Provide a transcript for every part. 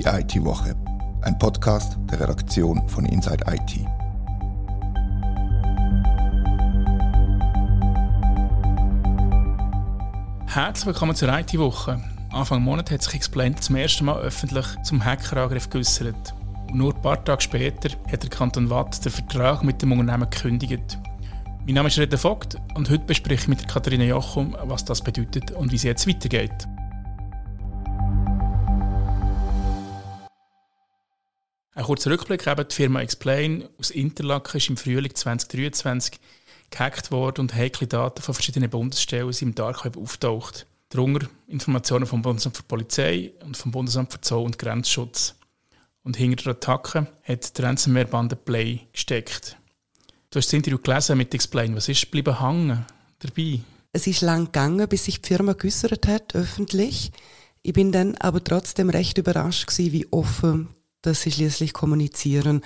Die IT-Woche, ein Podcast der Redaktion von Inside IT. Herzlich willkommen zur IT-Woche. Anfang Monat hat sich Explain zum ersten Mal öffentlich zum Hackerangriff geäußert. nur ein paar Tage später hat der Kanton Watt den Vertrag mit dem Unternehmen gekündigt. Mein Name ist Reda Vogt und heute bespreche ich mit Katharina Jochum, was das bedeutet und wie es jetzt weitergeht. Ein kurzer Rückblick, eben die Firma Explain aus Interlaken ist im Frühling 2023 gehackt worden und heikle Daten von verschiedenen Bundesstellen sind im Dark Web auftaucht. Darunter Informationen vom Bundesamt für Polizei und vom Bundesamt für Zoll- und Grenzschutz. Und hinter der Attacke hat die Ransomware-Bande Play gesteckt. Du hast das Interview gelesen mit Explain. Was ist geblieben hängen dabei? Es ist lang gegangen, bis sich die Firma geäußert hat, öffentlich. Ich bin dann aber trotzdem recht überrascht gewesen, wie offen dass sie schließlich kommunizieren.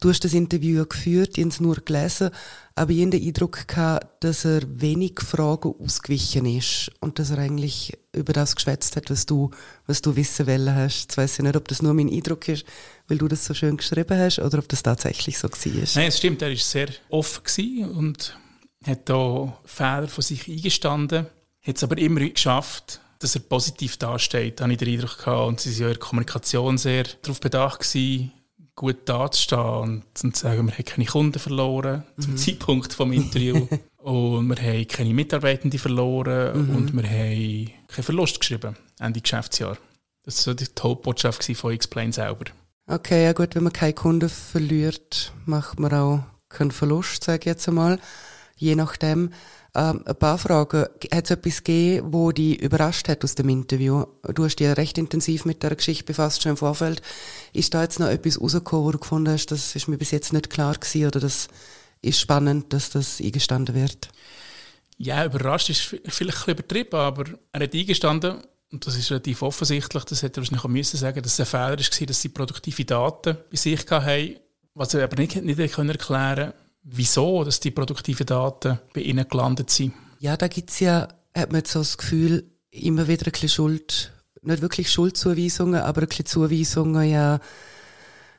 Du hast das Interview geführt, ich habe es nur gelesen, aber ich habe den Eindruck gehabt, dass er wenig Fragen ausgewichen ist und dass er eigentlich über das geschwätzt hat, was du, was du wissen wollen hast. Jetzt weiss ich nicht, ob das nur mein Eindruck ist, weil du das so schön geschrieben hast oder ob das tatsächlich so war. Nein, es stimmt, er war sehr offen und hat da Fehler von sich eingestanden, hat es aber immer geschafft, dass er positiv dasteht, habe ich den Eindruck gehabt. Und sie waren ja in der Kommunikation sehr darauf bedacht, gewesen, gut dazustehen und, und zu sagen, wir haben keine Kunden verloren mhm. zum Zeitpunkt des Interviews. und wir haben keine Mitarbeitenden verloren mhm. und wir haben keinen Verlust geschrieben, Ende Geschäftsjahr. Das war so die Hauptbotschaft von Explain selber. Okay, ja gut, wenn man keine Kunden verliert, macht man auch keinen Verlust, sage ich jetzt einmal. Je nachdem. Ähm, ein paar Fragen. Hat es etwas gegeben, wo dich überrascht hat aus dem Interview? Du hast dich recht intensiv mit der Geschichte befasst, schon im Vorfeld. Ist da jetzt noch etwas rausgekommen, wo du gefunden hast, das ist mir bis jetzt nicht klar gewesen oder das ist spannend, dass das eingestanden wird? Ja, überrascht ist vielleicht ein bisschen übertrieben, aber er hat eingestanden, und das ist relativ offensichtlich, das hätte er wahrscheinlich auch müssen sagen, dass es ein Fehler war, dass sie produktive Daten bei sich hatten, was er aber nicht, nicht erklären konnte wieso dass die produktiven Daten bei Ihnen gelandet sind. Ja, da gibt es ja, hat man so das Gefühl, immer wieder ein bisschen Schuld, nicht wirklich Schuldzuweisungen, aber ein bisschen Zuweisungen, ja,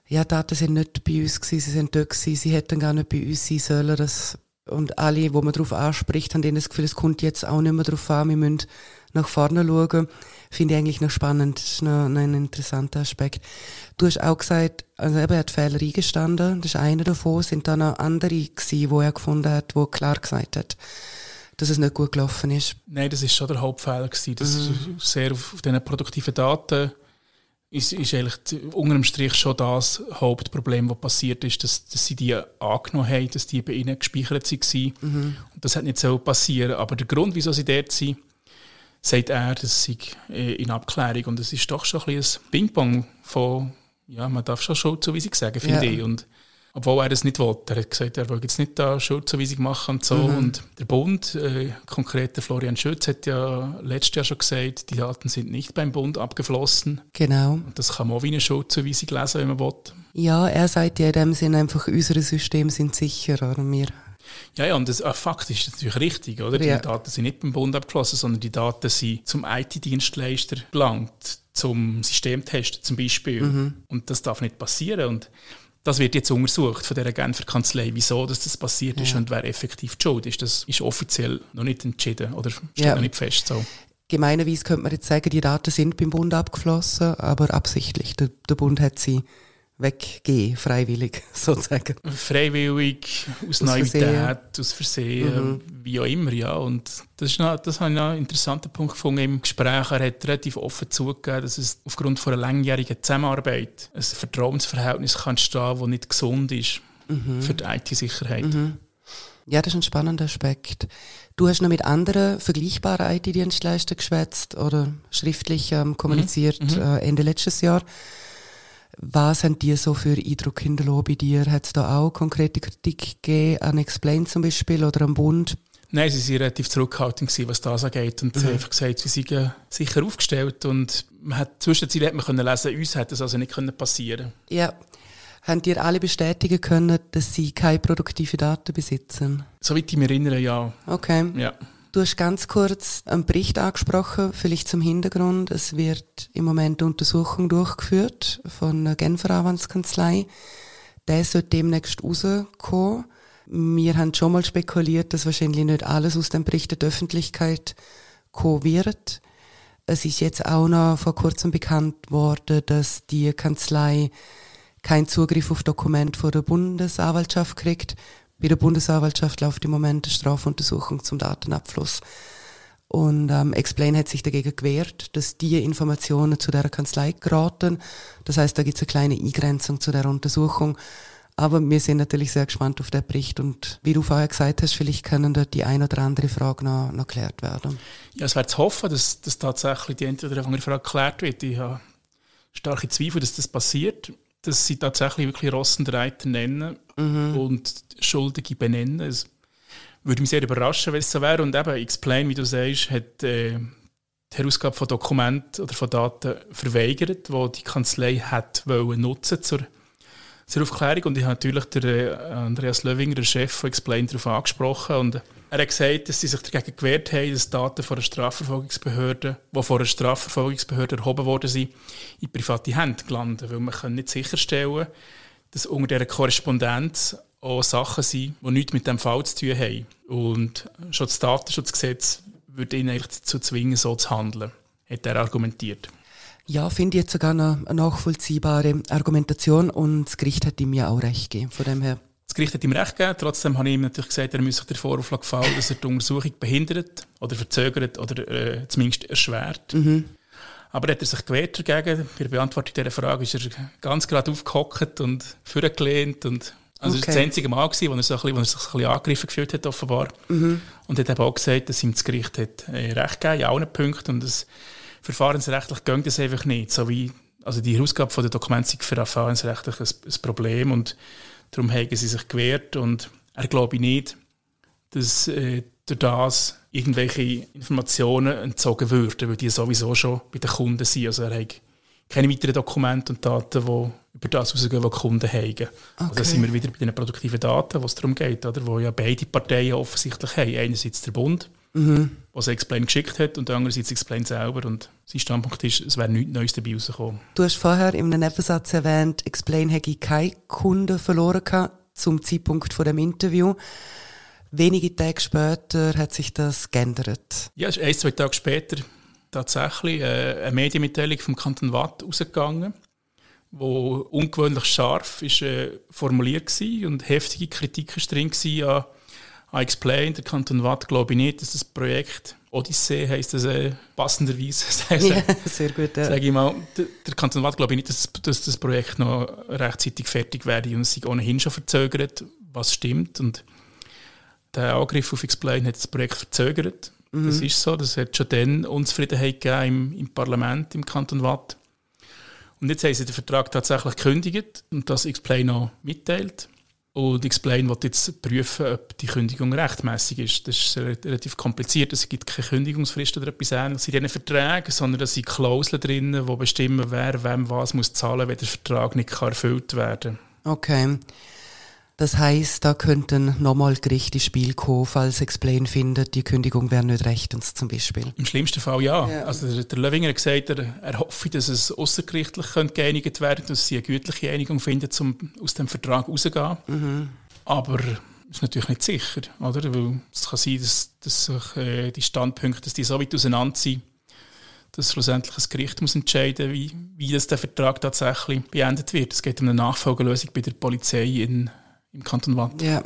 ja, Daten sind nicht bei uns gewesen, sie sind dort gewesen, sie hätten gar nicht bei uns sein sollen, das, und alle, wo man darauf anspricht, haben das Gefühl, es kommt jetzt auch nicht mehr darauf an, wir müssen nach vorne schauen finde ich eigentlich noch spannend. Das ist noch, noch ein interessanter Aspekt. Du hast auch gesagt, also eben, er hat Fehler eingestanden. Das ist einer davon. Sind dann noch andere gewesen, wo er gefunden hat, wo klar gesagt hat, dass es nicht gut gelaufen ist? Nein, das ist schon der Hauptfehler gewesen. Das mhm. ist sehr auf diesen produktiven Daten ist, ist eigentlich unter dem Strich schon das Hauptproblem, was passiert ist, dass, dass sie die angenommen haben, dass die bei ihnen gespeichert waren. Mhm. Und das hat nicht so passieren. Aber der Grund, wieso sie dort sind, sagt er, das sei äh, in Abklärung. Und es ist doch schon ein, ein Ping-Pong von, ja, man darf schon Schuldzuweisung sagen, finde ja. ich. Und obwohl er das nicht wollte. Er hat gesagt, er will jetzt nicht da Schuldzuweisung machen und so. Mhm. Und der Bund, äh, konkret der Florian Schütz, hat ja letztes Jahr schon gesagt, die Daten sind nicht beim Bund abgeflossen. Genau. Und das kann man auch wie eine Schuldzuweisung lesen, wenn man will. Ja, er sagt ja in dem Sinn einfach, unsere Systeme sind sicher, oder? Wir ja, ja, und das, äh, Fakt ist natürlich richtig, oder? Die ja. Daten sind nicht beim Bund abgeflossen, sondern die Daten sind zum IT-Dienstleister gelangt, zum Systemtesten zum Beispiel. Mhm. Und das darf nicht passieren. Und das wird jetzt untersucht von der Genfer Kanzlei, wieso dass das passiert ist ja. und wer effektiv die Schuld ist. Das ist offiziell noch nicht entschieden oder steht ja. noch nicht fest. So. Gemeinerweise könnte man jetzt sagen, die Daten sind beim Bund abgeflossen, aber absichtlich. Der, der Bund hat sie weggehen, freiwillig sozusagen. Freiwillig, aus, aus Naivität, Versehen. aus Versehen, mhm. wie auch immer, ja. Und das, ist noch, das habe ich noch einen interessanten Punkt gefunden im Gespräch. Er hat relativ offen zugegeben, dass es aufgrund von einer langjährigen Zusammenarbeit ein Vertrauensverhältnis kann entstehen, das nicht gesund ist mhm. für die IT-Sicherheit. Mhm. Ja, das ist ein spannender Aspekt. Du hast noch mit anderen vergleichbaren IT-Dienstleistern geschwätzt oder schriftlich ähm, kommuniziert mhm. äh, Ende letztes Jahr. Was haben die so für Eindruck hinterlassen bei dir? Hat es da auch konkrete Kritik gegeben an Explain zum Beispiel oder am Bund? Nein, sie waren relativ zurückhaltend, was das angeht. Und mhm. sie haben einfach gesagt, sie seien sicher aufgestellt. Und man hat, zwischenzeitlich hat man können lesen, uns hätte das also nicht können passieren Ja. Haben dir alle bestätigen können, dass sie keine produktiven Daten besitzen? Soweit ich mich erinnere, ja. Okay. Ja. Du hast ganz kurz einen Bericht angesprochen, vielleicht zum Hintergrund. Es wird im Moment Untersuchung durchgeführt von der Genfer Anwaltskanzlei. Der sollte demnächst rauskommen. Wir haben schon mal spekuliert, dass wahrscheinlich nicht alles aus dem Bericht der Öffentlichkeit kommen wird. Es ist jetzt auch noch vor kurzem bekannt worden, dass die Kanzlei keinen Zugriff auf Dokumente von der Bundesanwaltschaft kriegt. Bei der Bundesanwaltschaft läuft im Moment eine Strafuntersuchung zum Datenabfluss. Und ähm, Explain hat sich dagegen gewehrt, dass die Informationen zu der Kanzlei geraten. Das heißt, da gibt es eine kleine Eingrenzung zu der Untersuchung. Aber wir sind natürlich sehr gespannt auf den Bericht und wie du vorher gesagt hast, vielleicht können dort die ein oder andere Frage noch, noch geklärt werden. Ja, es wäre zu hoffen, dass, dass tatsächlich die eine oder andere Frage geklärt wird. Ich habe starke Zweifel, dass das passiert, dass sie tatsächlich wirklich Rossen Reiter nennen mhm. und Schuldige benennen. Es würde mich sehr überraschen, wenn es so wäre. Und eben, Explain, wie du sagst, hat äh, die Herausgabe von Dokumenten oder von Daten verweigert, die die Kanzlei hat wollen nutzen zur zur Aufklärung. Und ich habe natürlich den äh, Andreas Löwinger, der Chef von Explain, darauf angesprochen. Und er hat gesagt, dass sie sich dagegen gewehrt haben, dass Daten von einer Strafverfolgungsbehörde, die von einer Strafverfolgungsbehörde erhoben worden sind, in private Hände gelandet. Weil man nicht sicherstellen dass unter dieser Korrespondenz auch Sachen sind, die nichts mit dem Fall zu tun haben. Und schon das Datenschutzgesetz würde ihn eigentlich dazu zwingen, so zu handeln, hat er argumentiert. Ja, finde ich jetzt sogar eine, nachvollziehbare Argumentation und das Gericht hat ihm ja auch recht gegeben, von dem her. Das Gericht hat ihm recht gegeben, trotzdem habe ich ihm natürlich gesagt, er müsse sich der Vorwurf gefallen, dass er die Untersuchung behindert oder verzögert oder äh, zumindest erschwert. Mhm. Aber hat er sich gewehrt dagegen. Bei der Beantwortung dieser Frage ist er ganz gerade aufgehockt und vorgelehnt und also okay. das war das einzige Mal, gewesen, wo er, so ein bisschen, wo er sich ein bisschen angegriffen gefühlt hat, offenbar. Mhm. Und hat eben auch gesagt, dass ihm das Gericht hat, äh, recht gegeben in allen Punkten und das verfahrensrechtlich geht das einfach nicht. So wie, also die Herausgabe von der Dokumente ist für verfahrensrechtlich ein, ein Problem und darum haben sie sich gewehrt und er glaube nicht, dass äh, durch das irgendwelche Informationen entzogen würden, weil die sowieso schon bei den Kunden sind. Also er hat keine weiteren Dokumente und Daten, die über das rausgehen, was die Kunden haben. Okay. Also sind wir wieder bei den produktiven Daten, wo es darum geht, oder? wo ja beide Parteien offensichtlich haben. Einerseits der Bund, mhm. was Explain geschickt hat und andererseits Explain selber. Und sein Standpunkt ist, es wäre nichts Neues dabei rausgekommen. Du hast vorher in einem Nebensatz erwähnt, Explain hätte keine Kunden verloren gehabt, zum Zeitpunkt von dem Interview. Wenige Tage später hat sich das geändert. Ja, es ist ein, zwei Tage später tatsächlich äh, eine Medienmitteilung vom Kanton Watt rausgegangen, wo ungewöhnlich scharf ist, äh, formuliert war und heftige Kritik ist drin war an I explain, der Kanton Watt glaube ich nicht, dass das Projekt Odyssee heisst das äh, passenderweise. ja, sehr gut. Ja. Sage ich mal, der, der Kanton Watt glaube ich nicht, dass, dass, das Projekt noch rechtzeitig fertig werde und es sich ohnehin schon verzögert, was stimmt. Und der Angriff auf Explain hat das Projekt verzögert. Mhm. Das ist so. Das hat schon dann Unzufriedenheit gegeben im, im Parlament, im Kanton Watt. Und jetzt haben sie den Vertrag tatsächlich gekündigt und das Explain auch mitteilt. Und Explain wird jetzt prüfen, ob die Kündigung rechtmäßig ist. Das ist relativ kompliziert. Es gibt keine Kündigungsfrist oder etwas ähnliches in diesen Verträgen, sondern es sind Klauseln drin, die bestimmen, wer wem was muss zahlen muss, wenn der Vertrag nicht erfüllt werden kann. Okay. Das heißt, da könnten nochmal Gerichte ins Spiel kommen, falls Explain findet, die Kündigung wäre nicht rechtens zum Beispiel. Im schlimmsten Fall ja. ja. Also der, Löwinger hat gesagt, er, er hoffe, dass es außergerichtlich geeinigt werden dass sie eine gütliche Einigung finden, um aus dem Vertrag rauszugehen. Mhm. Aber ist natürlich nicht sicher, oder? Weil es kann sein, dass, dass sich, äh, die Standpunkte, dass die so weit auseinander sind, dass schlussendlich ein Gericht muss entscheiden muss, wie, wie das der Vertrag tatsächlich beendet wird. Es geht um eine Nachfolgelösung bei der Polizei in im Kanton Watt. Ja.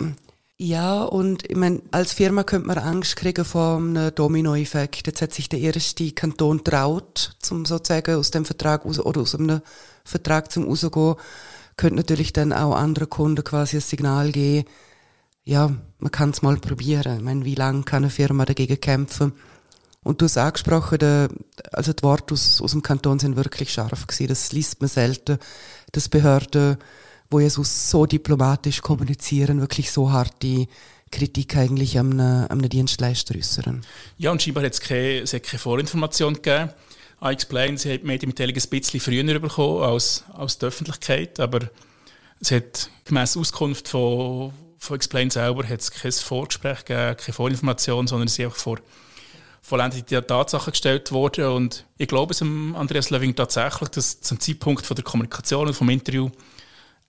Ja, und ich meine, als Firma könnte man Angst kriegen vor einem Dominoeffekt. Jetzt hat sich der erste Kanton traut, zum sozusagen aus dem Vertrag raus, oder aus einem Vertrag zum rausgehen, könnte natürlich dann auch andere Kunden quasi ein Signal geben, ja, man kann es mal probieren. Ich meine, wie lange kann eine Firma dagegen kämpfen? Und du hast angesprochen, der, also die Worte aus, aus dem Kanton sind wirklich scharf gewesen. Das liest man selten, dass Behörden wo Jesus so diplomatisch kommunizieren, wirklich so harte Kritik eigentlich am, am Dienstleister äußern. Ja, und scheinbar hat es keine, es hat keine Vorinformation gegeben. I explain, sie hat die Medienmitteilung ein bisschen früher bekommen als, als die Öffentlichkeit, aber es hat gemäss Auskunft von, von Explain selber hat kein Vorgespräch gegeben, keine Vorinformation, sondern ist einfach vor vollendete Tatsachen gestellt worden. Und ich glaube es Andreas Löwing tatsächlich, dass zum Zeitpunkt von der Kommunikation und vom Interview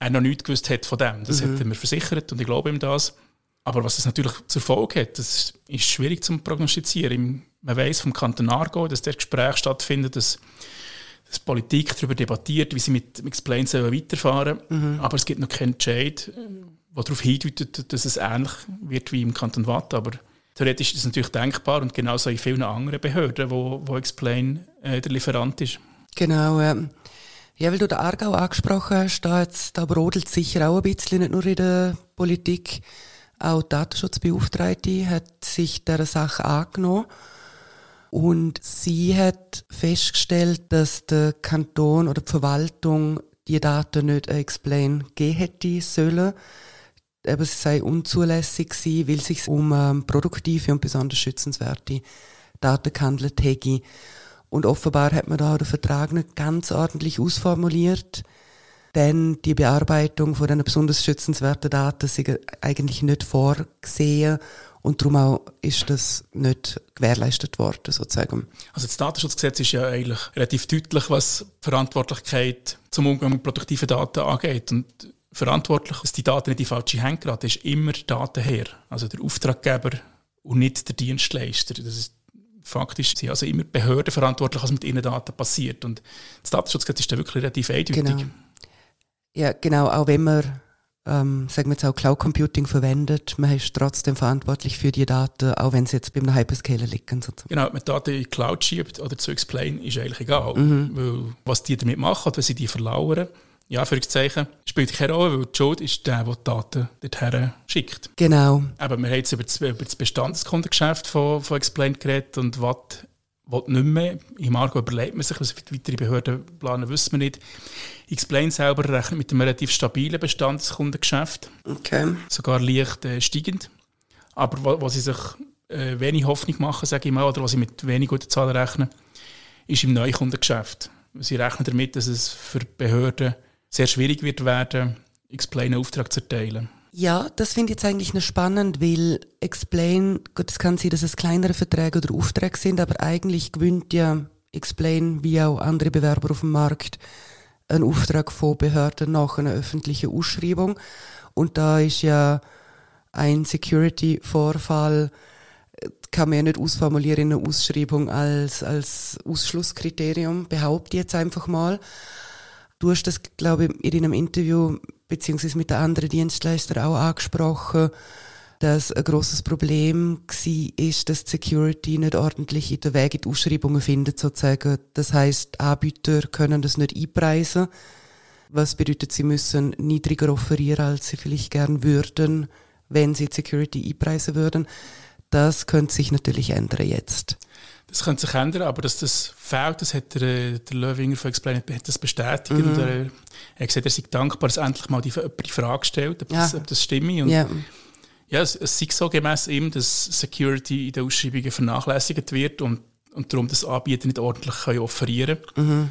er noch nichts gewusst hat von dem. Das mhm. hat er mir versichert und ich glaube ihm das. Aber was es natürlich zur Folge hat, das ist schwierig zu prognostizieren. Man weiß vom Kanton Argo, dass der Gespräch stattfindet, dass, dass Politik darüber debattiert, wie sie mit Explain weiterfahren mhm. Aber es gibt noch keinen Entscheid, der darauf hindeutet, dass es ähnlich wird wie im Kanton Watt. Aber theoretisch ist das natürlich denkbar und genauso in vielen anderen Behörden, wo, wo Explain äh, der Lieferant ist. Genau, ähm. Ja, weil du den Aargau angesprochen hast, da, jetzt, da brodelt sicher auch ein bisschen, nicht nur in der Politik. Auch die Datenschutzbeauftragte hat sich dieser Sache angenommen. Und sie hat festgestellt, dass der Kanton oder die Verwaltung die Daten nicht explain geben hätte sollen eben, es sei unzulässig gewesen, weil es sich um ähm, produktive und besonders schützenswerte Daten gehandelt hätte. Und offenbar hat man da den Vertrag nicht ganz ordentlich ausformuliert, denn die Bearbeitung von diesen besonders schützenswerten Daten ist eigentlich nicht vorgesehen und darum auch ist das nicht gewährleistet worden, sozusagen. Also das Datenschutzgesetz ist ja eigentlich relativ deutlich, was Verantwortlichkeit zum Umgang mit produktiven Daten angeht. Und verantwortlich, dass die Daten nicht in falsche Hände geraten, ist immer der Datenherr, also der Auftraggeber und nicht der Dienstleister. Das ist faktisch sind also immer Behörden verantwortlich, was mit ihren Daten passiert. Und das Datenschutzgesetz ist da wirklich relativ eindeutig. Genau. Ja, genau, auch wenn man ähm, sagen wir jetzt auch Cloud Computing verwendet, man ist trotzdem verantwortlich für die Daten, auch wenn sie jetzt beim Hyperscaler liegen. Sozusagen. Genau, ob man Daten in die Cloud schiebt oder zu explain, ist eigentlich egal. Mhm. Weil was die damit machen, wenn sie die verlauern, ja, Zeichen, spielt keine Rolle, weil die Schuld ist der, der die Daten dorthin schickt. Genau. Aber wir haben jetzt über das, über das Bestandskundengeschäft von, von Explain geredet und was will nicht mehr. Im Marco überlegt man sich, was für weitere Behörden planen, wissen wir nicht. Explain selber rechnet mit einem relativ stabilen Bestandskundengeschäft. Okay. Sogar leicht äh, steigend. Aber wo, wo sie sich äh, wenig Hoffnung machen, sage ich mal, oder was sie mit wenig guten Zahlen rechnen, ist im Neukundengeschäft. Sie rechnen damit, dass es für Behörden sehr schwierig wird werden, Explain einen Auftrag zu erteilen. Ja, das finde ich jetzt eigentlich noch spannend, weil Explain, gut, es kann sein, dass es kleinere Verträge oder Aufträge sind, aber eigentlich gewinnt ja Explain wie auch andere Bewerber auf dem Markt einen Auftrag von Behörden nach einer öffentlichen Ausschreibung. Und da ist ja ein Security-Vorfall, kann man ja nicht ausformulieren in einer Ausschreibung als, als Ausschlusskriterium, behaupte ich jetzt einfach mal. Du hast das, glaube ich, in einem Interview beziehungsweise mit den anderen Dienstleistern auch angesprochen, dass ein großes Problem war, ist, dass die Security nicht ordentlich in den Weg in die Ausschreibungen findet, sozusagen. Das heißt, Anbieter können das nicht einpreisen, was bedeutet, sie müssen niedriger offerieren, als sie vielleicht gern würden, wenn sie Security einpreisen würden. Das könnte sich natürlich ändern jetzt. Das könnte sich ändern, aber dass das fehlt, das hat der, der Löwinger von Explain hat das bestätigt. Mhm. Und er, er hat gesagt, er sei dankbar, dass endlich mal die, die Frage stellt, ob, ja. das, ob das stimme. Und ja. ja, es, es sei so gemäß ihm, dass Security in den Ausschreibungen vernachlässigt wird und, und darum das Anbieter nicht ordentlich können offerieren können. Mhm.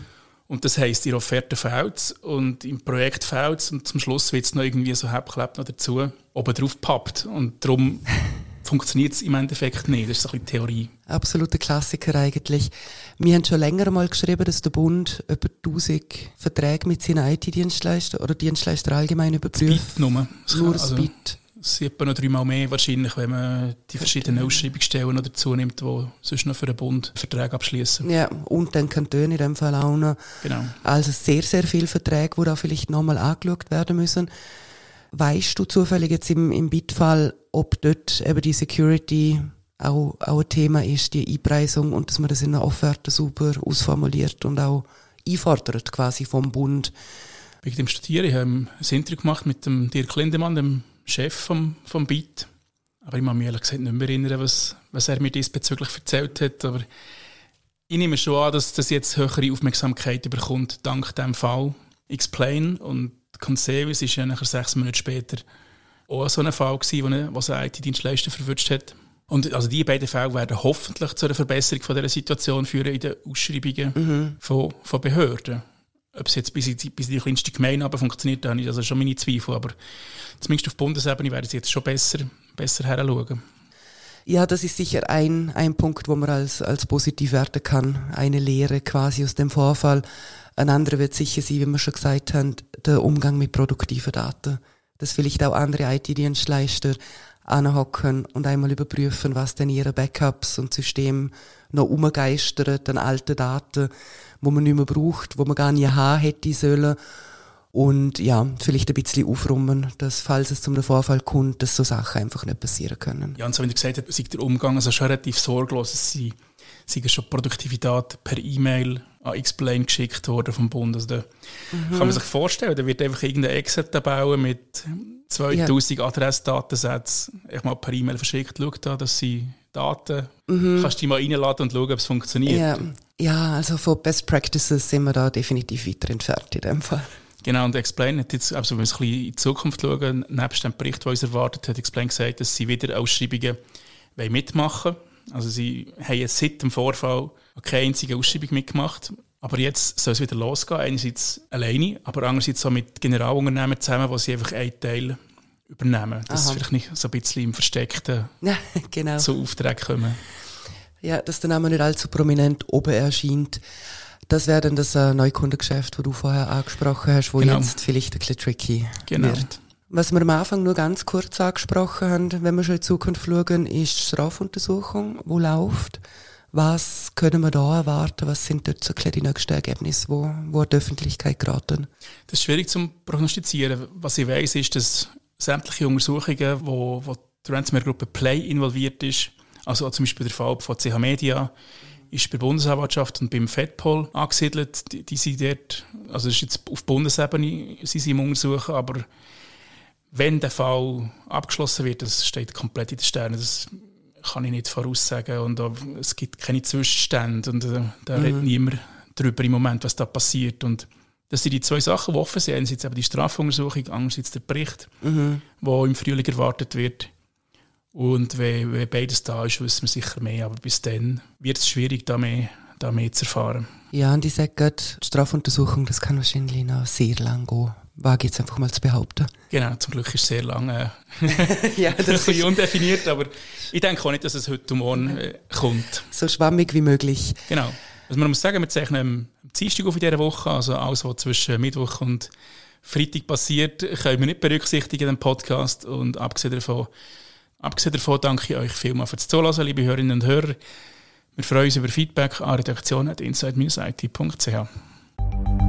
Und das heisst, in Offerte fehlt und im Projekt fehlt und zum Schluss wird es noch irgendwie so halbklebt noch dazu oben drauf pappt. Und darum funktioniert es im Endeffekt nicht. Das ist so ein bisschen Theorie. Absoluter Klassiker eigentlich. Wir haben schon länger mal geschrieben, dass der Bund über 1000 Verträge mit seinen IT-Dienstleistern oder Dienstleistern allgemein überprüft. Das nur. Das nur das also, Bit. Es sieht man noch dreimal mehr wahrscheinlich, wenn man die verschiedenen Ausschreibungsstellen noch dazu nimmt, die sonst noch für den Bund Verträge abschließen. Ja, und dann Kantone in dem Fall auch noch. Genau. Also sehr, sehr viele Verträge, die da vielleicht nochmal angeschaut werden müssen. Weißt du zufällig jetzt im, im Bitfall, ob dort eben die Security auch, auch ein Thema ist, die Einpreisung und dass man das in einer Offerte super ausformuliert und auch einfordert quasi vom Bund? Wegen dem Studieren, ich habe ein Interview gemacht mit dem Dirk Lindemann, dem Chef vom, vom BIT. Aber ich kann mich ehrlich gesagt nicht mehr erinnern, was, was er mir diesbezüglich erzählt hat. Aber ich nehme schon an, dass das jetzt höhere Aufmerksamkeit bekommt, dank dem Fall Explain. Und Conservice ist ja nachher sechs Monate später auch so ein Fall gewesen, wo ein IT-Dienstleister verwünscht hat. Und also die beiden Fälle werden hoffentlich zu einer Verbesserung von dieser Situation führen in den Ausschreibungen mhm. von, von Behörden. Ob es jetzt bis in die, bis in die kleinste Gemeinde aber funktioniert, da habe ich also schon meine Zweifel. Aber zumindest auf Bundesebene werden sie jetzt schon besser, besser heranschauen. Ja, das ist sicher ein, ein Punkt, wo man als, als positiv werten kann. Eine Lehre quasi aus dem Vorfall. Ein anderer wird sicher sein, wie wir schon gesagt haben, der Umgang mit produktiven Daten. Dass vielleicht auch andere IT-Dienstleister anhocken und einmal überprüfen, was denn ihre Backups und Systeme noch umgeistern an alten Daten, wo man nicht mehr braucht, wo man gar nicht haben hätte sollen. Und ja, vielleicht ein bisschen aufräumen, dass, falls es zum Vorfall kommt, dass so Sachen einfach nicht passieren können. Ja, und so wie du gesagt hast, ist der Umgang also schon relativ sorglos. Sie sind schon Produktivität per E-Mail an Explain geschickt worden vom Bund. Also da mhm. kann man sich vorstellen, da wird einfach irgendeine Excel-Tabelle mit 2000 ja. Adressdatensätzen mal per E-Mail verschickt. Schau da, dass sie Daten, mhm. kannst du die mal reinladen und schauen, ob es funktioniert. Ja. ja, also von Best Practices sind wir da definitiv weiter entfernt in dem Fall. Genau, und Explain hat jetzt, also wenn wir ein bisschen in die Zukunft schauen, nebst dem Bericht, der uns erwartet, hat Explain gesagt, dass sie wieder Ausschreibungen mitmachen wollen. Also sie haben jetzt seit dem Vorfall keine einzige Ausschreibung mitgemacht. Aber jetzt soll es wieder losgehen. Einerseits alleine, aber andererseits auch mit Generalunternehmen zusammen, wo sie einfach einen Teil übernehmen. Dass sie vielleicht nicht so ein bisschen im Versteckten ja, genau. zu Aufträgen kommen. Ja, dass der Name nicht allzu prominent oben erscheint. Das wäre dann das äh, Neukundengeschäft, das du vorher angesprochen hast, wo genau. jetzt vielleicht ein bisschen tricky genau. wird. Was wir am Anfang nur ganz kurz angesprochen haben, wenn wir schon in Zukunft schauen, ist die Strafuntersuchung, die läuft. Was können wir da erwarten? Was sind dort so die nächsten Ergebnisse, wo, wo die Öffentlichkeit geraten? Das ist schwierig zu prognostizieren. Was ich weiß, ist, dass sämtliche Untersuchungen, wo, wo die Ransomware-Gruppe Play involviert ist, also zum Beispiel der Fall von CH Media, ist bei der Bundesanwaltschaft und beim FedPol angesiedelt. Die, die sind dort, also ist jetzt auf Bundesebene, sie sind im Untersuchen, aber wenn der Fall abgeschlossen wird, das steht komplett in den Sternen, das kann ich nicht voraussagen und es gibt keine Zwischenstände und äh, da mhm. redet niemand darüber im Moment, was da passiert und das sind die zwei Sachen, die offen sind. Einerseits eben die Strafuntersuchung, andererseits der Bericht, mhm. der im Frühling erwartet wird. Und wenn, wenn, beides da ist, wissen wir sicher mehr. Aber bis dann wird es schwierig, da mehr, da mehr zu erfahren. Ja, und ich sage gerade, die Strafuntersuchung, das kann wahrscheinlich noch sehr lang gehen. Wage jetzt einfach mal zu behaupten. Genau, zum Glück ist es sehr lange äh, ja, das ein bisschen undefiniert, aber ich denke auch nicht, dass es heute morgen äh, kommt. So schwammig wie möglich. Genau. Also man muss sagen, wir zeichnen am Dienstag auf in dieser Woche, also alles, was zwischen Mittwoch und Freitag passiert, können wir nicht berücksichtigen in dem Podcast und abgesehen davon Abgesehen davon danke ich euch vielmals fürs Zuhören, liebe Hörerinnen und Hörer. Wir freuen uns über Feedback an redaktion.inside-it.ch.